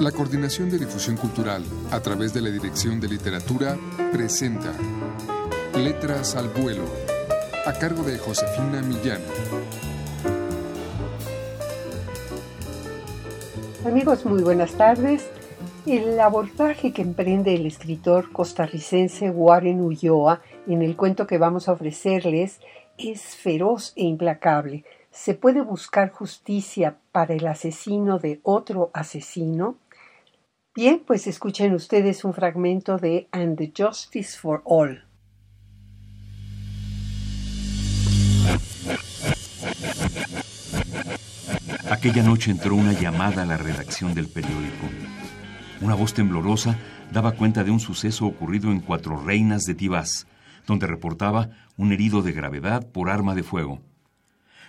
La Coordinación de Difusión Cultural, a través de la Dirección de Literatura, presenta Letras al Vuelo, a cargo de Josefina Millán. Amigos, muy buenas tardes. El abordaje que emprende el escritor costarricense Warren Ulloa en el cuento que vamos a ofrecerles es feroz e implacable. ¿Se puede buscar justicia para el asesino de otro asesino? Bien, pues escuchen ustedes un fragmento de And the Justice for All. Aquella noche entró una llamada a la redacción del periódico. Una voz temblorosa daba cuenta de un suceso ocurrido en Cuatro Reinas de Tibás, donde reportaba un herido de gravedad por arma de fuego.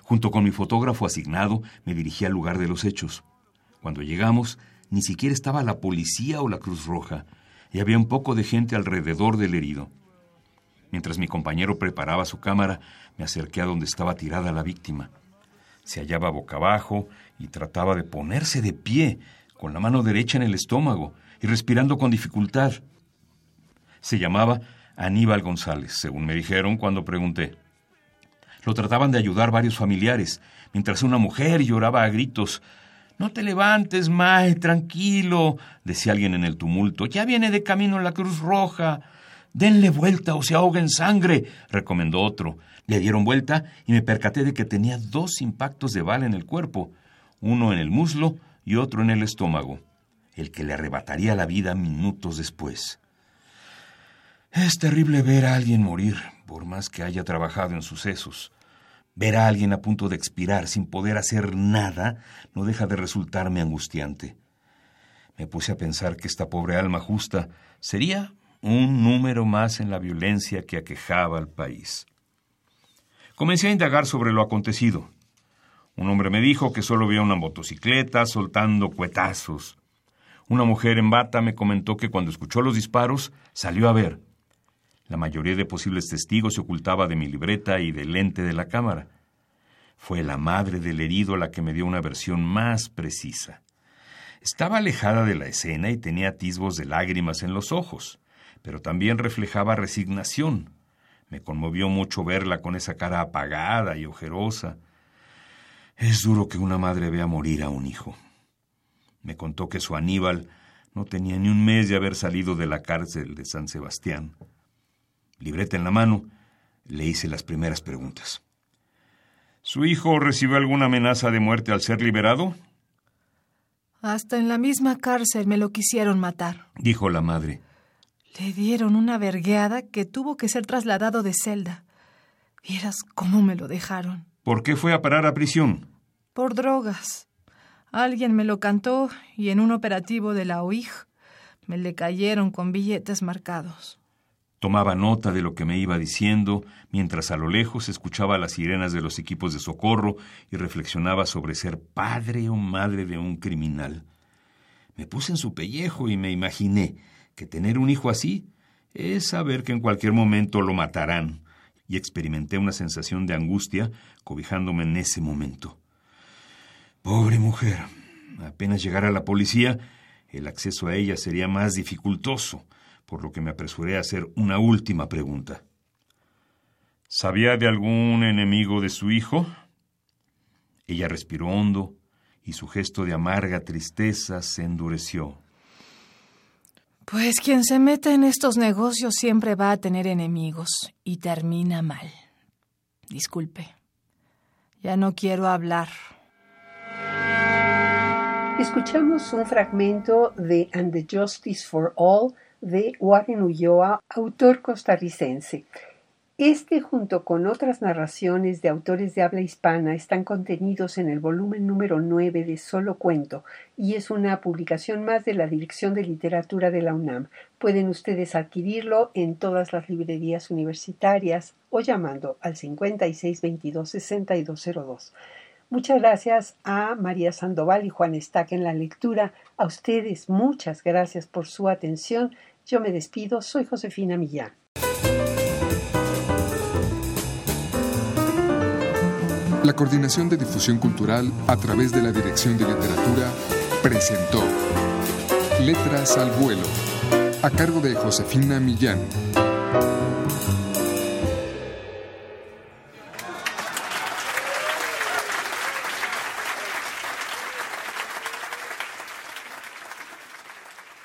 Junto con mi fotógrafo asignado, me dirigí al lugar de los hechos. Cuando llegamos, ni siquiera estaba la policía o la Cruz Roja, y había un poco de gente alrededor del herido. Mientras mi compañero preparaba su cámara, me acerqué a donde estaba tirada la víctima. Se hallaba boca abajo y trataba de ponerse de pie, con la mano derecha en el estómago y respirando con dificultad. Se llamaba Aníbal González, según me dijeron cuando pregunté. Lo trataban de ayudar varios familiares, mientras una mujer lloraba a gritos no te levantes, Mae, tranquilo, decía alguien en el tumulto. Ya viene de camino la Cruz Roja. Denle vuelta o se ahoga en sangre, recomendó otro. Le dieron vuelta y me percaté de que tenía dos impactos de bala en el cuerpo, uno en el muslo y otro en el estómago, el que le arrebataría la vida minutos después. Es terrible ver a alguien morir, por más que haya trabajado en sucesos. Ver a alguien a punto de expirar sin poder hacer nada no deja de resultarme angustiante. Me puse a pensar que esta pobre alma justa sería un número más en la violencia que aquejaba al país. Comencé a indagar sobre lo acontecido. Un hombre me dijo que solo vio una motocicleta soltando cuetazos. Una mujer en bata me comentó que cuando escuchó los disparos salió a ver. La mayoría de posibles testigos se ocultaba de mi libreta y del lente de la cámara. Fue la madre del herido la que me dio una versión más precisa. Estaba alejada de la escena y tenía atisbos de lágrimas en los ojos, pero también reflejaba resignación. Me conmovió mucho verla con esa cara apagada y ojerosa. Es duro que una madre vea morir a un hijo. Me contó que su Aníbal no tenía ni un mes de haber salido de la cárcel de San Sebastián libreta en la mano, le hice las primeras preguntas. ¿Su hijo recibió alguna amenaza de muerte al ser liberado? Hasta en la misma cárcel me lo quisieron matar, dijo la madre. Le dieron una vergueada que tuvo que ser trasladado de celda. Vieras cómo me lo dejaron. ¿Por qué fue a parar a prisión? Por drogas. Alguien me lo cantó y en un operativo de la OIG me le cayeron con billetes marcados. Tomaba nota de lo que me iba diciendo, mientras a lo lejos escuchaba las sirenas de los equipos de socorro y reflexionaba sobre ser padre o madre de un criminal. Me puse en su pellejo y me imaginé que tener un hijo así es saber que en cualquier momento lo matarán, y experimenté una sensación de angustia cobijándome en ese momento. Pobre mujer. Apenas llegara la policía, el acceso a ella sería más dificultoso por lo que me apresuré a hacer una última pregunta. ¿Sabía de algún enemigo de su hijo? Ella respiró hondo y su gesto de amarga tristeza se endureció. Pues quien se mete en estos negocios siempre va a tener enemigos y termina mal. Disculpe. Ya no quiero hablar. Escuchamos un fragmento de And the Justice for All de Warren Ulloa, autor costarricense. Este, junto con otras narraciones de autores de habla hispana, están contenidos en el volumen número 9 de Solo Cuento y es una publicación más de la Dirección de Literatura de la UNAM. Pueden ustedes adquirirlo en todas las librerías universitarias o llamando al 5622-6202. Muchas gracias a María Sandoval y Juan Estaque en la lectura. A ustedes muchas gracias por su atención. Yo me despido. Soy Josefina Millán. La Coordinación de Difusión Cultural a través de la Dirección de Literatura presentó Letras al vuelo, a cargo de Josefina Millán.